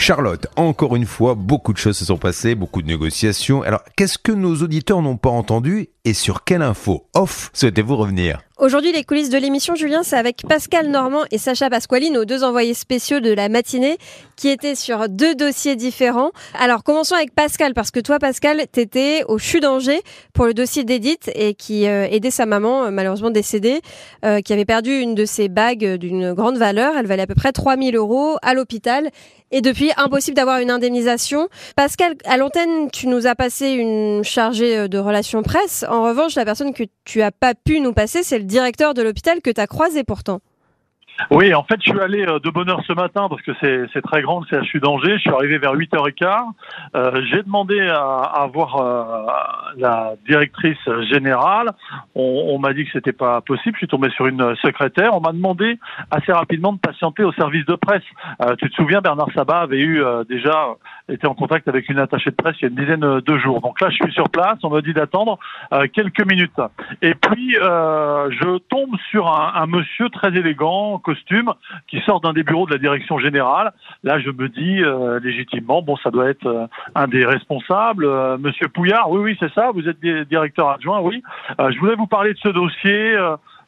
Charlotte, encore une fois, beaucoup de choses se sont passées, beaucoup de négociations. Alors, qu'est-ce que nos auditeurs n'ont pas entendu et sur quelle info off souhaitez-vous revenir? Aujourd'hui, les coulisses de l'émission, Julien, c'est avec Pascal Normand et Sacha Pasquali, nos deux envoyés spéciaux de la matinée, qui étaient sur deux dossiers différents. Alors, commençons avec Pascal, parce que toi, Pascal, t'étais au CHU d'Angers pour le dossier d'Edith et qui euh, aidait sa maman, euh, malheureusement décédée, euh, qui avait perdu une de ses bagues d'une grande valeur. Elle valait à peu près 3000 euros à l'hôpital. Et depuis, impossible d'avoir une indemnisation. Pascal, à l'antenne, tu nous as passé une chargée de relations presse. En revanche, la personne que tu as pas pu nous passer, c'est le directeur de l'hôpital que tu as croisé pourtant. Oui, en fait, je suis allé euh, de bonne heure ce matin parce que c'est très grand le CHU d'Angers. Je suis arrivé vers 8h15. Euh, J'ai demandé à, à voir euh, la directrice générale. On, on m'a dit que c'était pas possible. Je suis tombé sur une secrétaire. On m'a demandé assez rapidement de patienter au service de presse. Euh, tu te souviens, Bernard Sabat avait eu euh, déjà été en contact avec une attachée de presse il y a une dizaine de jours. Donc là, je suis sur place. On m'a dit d'attendre quelques minutes. Et puis, je tombe sur un, un monsieur très élégant costume qui sort d'un des bureaux de la direction générale. Là, je me dis euh, légitimement, bon, ça doit être euh, un des responsables, euh, Monsieur Pouillard. Oui, oui, c'est ça. Vous êtes directeur adjoint, oui. je voulais vous parler de ce dossier.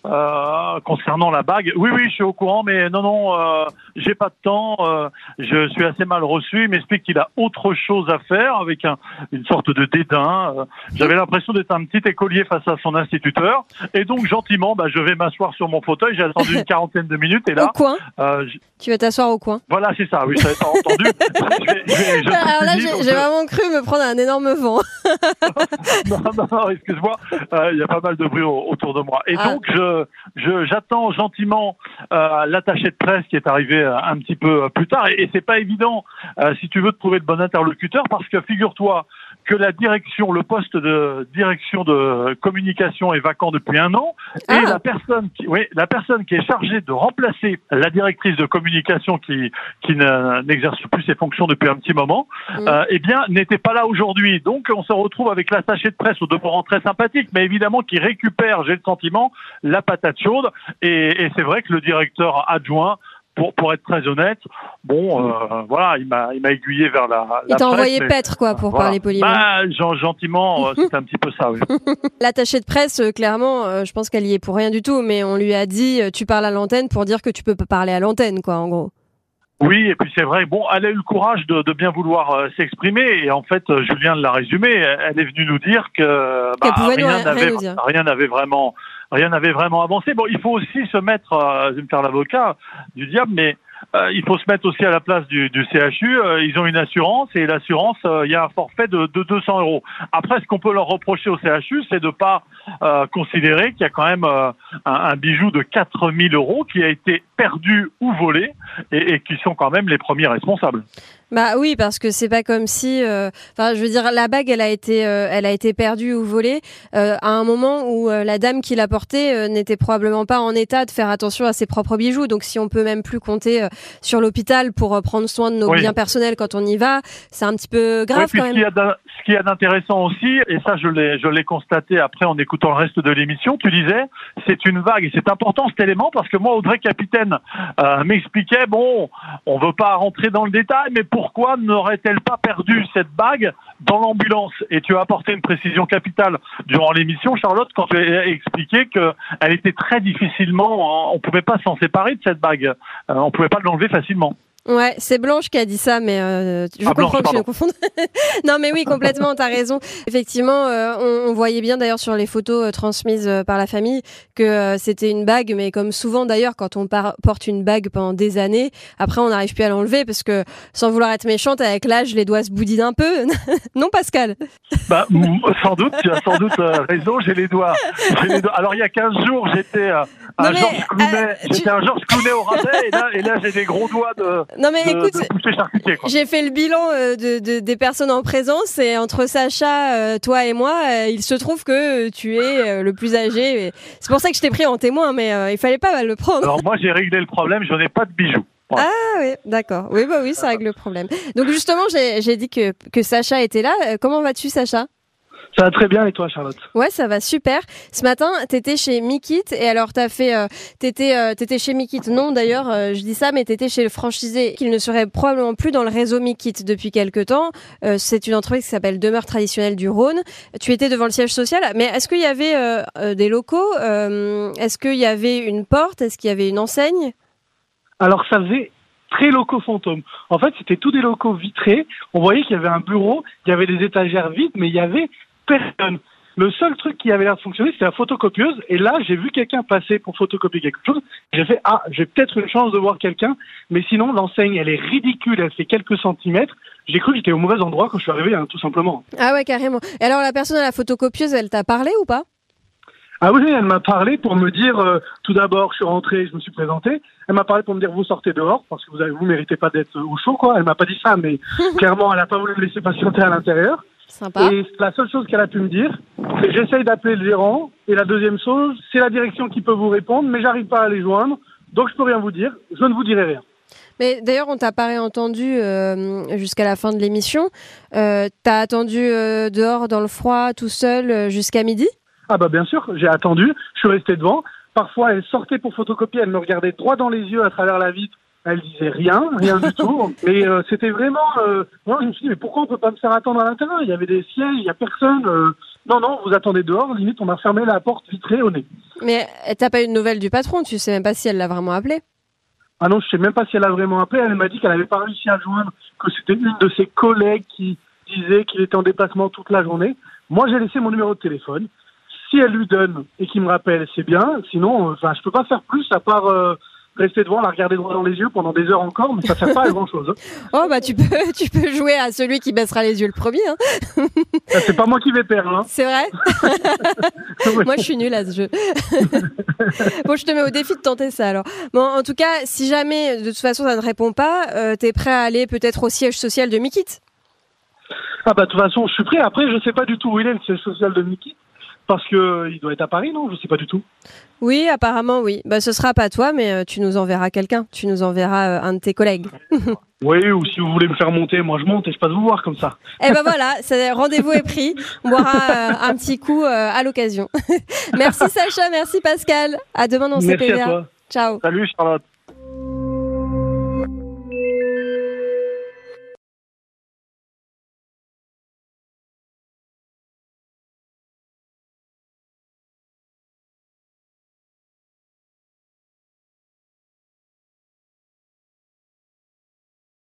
Euh, concernant la bague. Oui, oui, je suis au courant, mais non, non, euh, j'ai pas de temps. Euh, je suis assez mal reçu. Il m'explique qu'il a autre chose à faire avec un, une sorte de dédain. Euh, j'avais l'impression d'être un petit écolier face à son instituteur. Et donc, gentiment, bah, je vais m'asseoir sur mon fauteuil. J'ai attendu une quarantaine de minutes. Et là, au coin. tu vas t'asseoir au coin. Voilà, c'est ça. Oui, ça va entendu. Alors là, j'ai vraiment cru me prendre un énorme vent. non, non, non, excuse-moi. Il y a pas mal de bruit autour de moi. Et ah. donc, je j'attends gentiment euh, l'attaché de presse qui est arrivé euh, un petit peu plus tard. Et, c'est pas évident euh, si tu veux trouver de bon interlocuteur parce que figure-toi que la direction, le poste de direction de communication est vacant depuis un an, et ah. la personne qui, oui, la personne qui est chargée de remplacer la directrice de communication qui qui n'exerce plus ses fonctions depuis un petit moment, mm. euh, eh bien n'était pas là aujourd'hui. Donc on se retrouve avec l'attaché de presse au demeurant très sympathique, mais évidemment qui récupère, j'ai le sentiment, la patate chaude. Et, et c'est vrai que le directeur adjoint pour, pour être très honnête, bon, euh, voilà, il m'a, il m'a aiguillé vers la. la il t'a envoyé paître, quoi, pour parler poliment. Bah, gentiment, euh, c'est un petit peu ça, oui. L'attaché de presse, euh, clairement, je pense qu'elle y est pour rien du tout, mais on lui a dit, tu parles à l'antenne pour dire que tu peux pas parler à l'antenne, quoi, en gros. Oui, et puis c'est vrai. Bon, elle a eu le courage de, de bien vouloir s'exprimer, et en fait, Julien l'a résumé. Elle est venue nous dire que bah, rien n'avait, rien n'avait vraiment rien n'avait vraiment avancé. Bon, il faut aussi se mettre, euh, je vais me faire l'avocat du diable, mais euh, il faut se mettre aussi à la place du, du CHU. Euh, ils ont une assurance et l'assurance, euh, il y a un forfait de, de 200 euros. Après, ce qu'on peut leur reprocher au CHU, c'est de pas considérer qu'il y a quand même un, bijou de 4000 euros qui a été perdu ou volé et qui sont quand même les premiers responsables. Bah oui, parce que c'est pas comme si, enfin, je veux dire, la bague, elle a été, elle a été perdue ou volée à un moment où la dame qui l'a portée n'était probablement pas en état de faire attention à ses propres bijoux. Donc, si on peut même plus compter sur l'hôpital pour euh, prendre soin de nos biens personnels quand on y va, c'est un petit peu grave quand même. Ce qui est d'intéressant aussi, et ça je l'ai je l'ai constaté après en écoutant le reste de l'émission, tu disais, c'est une vague et c'est important cet élément parce que moi Audrey Capitaine euh, m'expliquait bon, on veut pas rentrer dans le détail, mais pourquoi n'aurait-elle pas perdu cette bague dans l'ambulance Et tu as apporté une précision capitale durant l'émission, Charlotte, quand tu as expliqué que elle était très difficilement, on pouvait pas s'en séparer de cette bague, euh, on pouvait pas l'enlever facilement. Ouais, c'est Blanche qui a dit ça, mais euh, je ah, comprends que je me confonde. non, mais oui, complètement, t'as raison. Effectivement, euh, on, on, voyait bien d'ailleurs sur les photos euh, transmises par la famille que c'était une bague, mais comme souvent d'ailleurs, quand on porte une bague pendant des années, après on n'arrive plus à l'enlever parce que, sans vouloir être méchante, avec l'âge, les doigts se boudinent un peu. non, Pascal Bah, sans doute, tu as sans doute raison, j'ai les, doigts. les doigts. Alors, il y a 15 jours, j'étais un Georges Clounet, j'étais un Georges Clounet au rabais, et là, et là j'ai des gros doigts de non mais écoute, j'ai fait le bilan euh, de, des personnes en présence et entre Sacha, euh, toi et moi, euh, il se trouve que tu es le plus âgé. C'est pour ça que je t'ai pris en témoin, mais il fallait pas le prendre. Alors moi j'ai réglé le problème, je n'ai pas de bijoux. Ah oui, d'accord. Oui, bah oui, ça règle le problème. Donc justement, j'ai dit que, que Sacha était là. Comment vas-tu, Sacha? Ça va très bien et toi, Charlotte? Ouais, ça va super. Ce matin, t'étais chez Mikit et alors t'as fait, euh, t'étais, euh, t'étais chez Mikit. Non, d'ailleurs, euh, je dis ça, mais t'étais chez le franchisé qu'il ne serait probablement plus dans le réseau Mikit depuis quelque temps. C'est une entreprise qui s'appelle Demeure traditionnelle du Rhône. Tu étais devant le siège social, mais est-ce qu'il y avait des locaux? Est-ce qu'il y avait une porte? Est-ce qu'il y avait une enseigne? Alors, ça faisait très locaux fantômes. En fait, c'était tous des locaux vitrés. On voyait qu'il y avait un bureau, il y avait des étagères vides, mais il y avait personne. Le seul truc qui avait l'air de fonctionner, c'était la photocopieuse. Et là, j'ai vu quelqu'un passer pour photocopier quelque chose. J'ai fait, ah, j'ai peut-être une chance de voir quelqu'un. Mais sinon, l'enseigne, elle est ridicule. Elle fait quelques centimètres. J'ai cru que j'étais au mauvais endroit quand je suis arrivé, hein, tout simplement. Ah ouais, carrément. Et alors la personne à la photocopieuse, elle t'a parlé ou pas? Ah oui, elle m'a parlé pour me dire, euh, tout d'abord, je suis rentré, je me suis présenté. Elle m'a parlé pour me dire, vous sortez dehors, parce que vous vous méritez pas d'être au chaud, quoi. Elle m'a pas dit ça, mais clairement, elle a pas voulu me laisser patienter à l'intérieur. Sympa. Et la seule chose qu'elle a pu me dire, c'est j'essaye d'appeler le gérant. Et la deuxième chose, c'est la direction qui peut vous répondre, mais j'arrive pas à les joindre. Donc je peux rien vous dire. Je ne vous dirai rien. Mais d'ailleurs, on t'a pas réentendu euh, jusqu'à la fin de l'émission. Euh, T'as attendu euh, dehors dans le froid, tout seul, euh, jusqu'à midi? Ah bah bien sûr, j'ai attendu. Je suis resté devant. Parfois, elle sortait pour photocopier. Elle me regardait droit dans les yeux à travers la vitre. Elle disait rien, rien du tout. Mais euh, c'était vraiment. euh, moi, je me suis dit, mais pourquoi on peut pas me faire attendre à l'intérieur? Il y avait des sièges, il y a personne. euh. Non, non, vous attendez dehors. Limite, on m'a fermé la porte vitrée au nez. Mais t'as pas eu de nouvelles du patron? Tu sais même pas si elle l'a vraiment appelé? Ah non, je sais même pas si elle a vraiment appelé. Elle m'a dit qu'elle n'avait pas réussi à joindre, que c'était une de ses collègues qui disait qu'il était en déplacement toute la journée. Moi, j'ai laissé mon numéro de téléphone. Si elle lui donne et qu'il me rappelle, c'est bien. Sinon, enfin, je peux pas faire plus à part rester devant, la regarder droit dans les yeux pendant des heures encore, mais ça sert pas à grand chose. Oh bah tu peux, tu peux jouer à celui qui baissera les yeux le premier. Hein. C'est pas moi qui vais perdre. Hein. C'est vrai? Moi, je suis nulle à ce jeu. bon, je te mets au défi de tenter ça alors. Bon, en tout cas, si jamais de toute façon ça ne répond pas, euh, t'es prêt à aller peut-être au siège social de Mikit Ah bah de toute façon, je suis prêt. Après, je sais pas du tout où il est le siège social de Mickey. Parce que euh, il doit être à Paris, non? Je sais pas du tout. Oui, apparemment oui. Bah, ce sera pas toi, mais euh, tu nous enverras quelqu'un. Tu nous enverras euh, un de tes collègues. Oui, ou si vous voulez me faire monter, moi je monte et je passe vous voir comme ça. Eh ben voilà, rendez-vous est pris. On boira un petit coup à l'occasion. merci Sacha, merci Pascal. À demain dans Merci à CPVA. toi. Ciao. Salut Charlotte.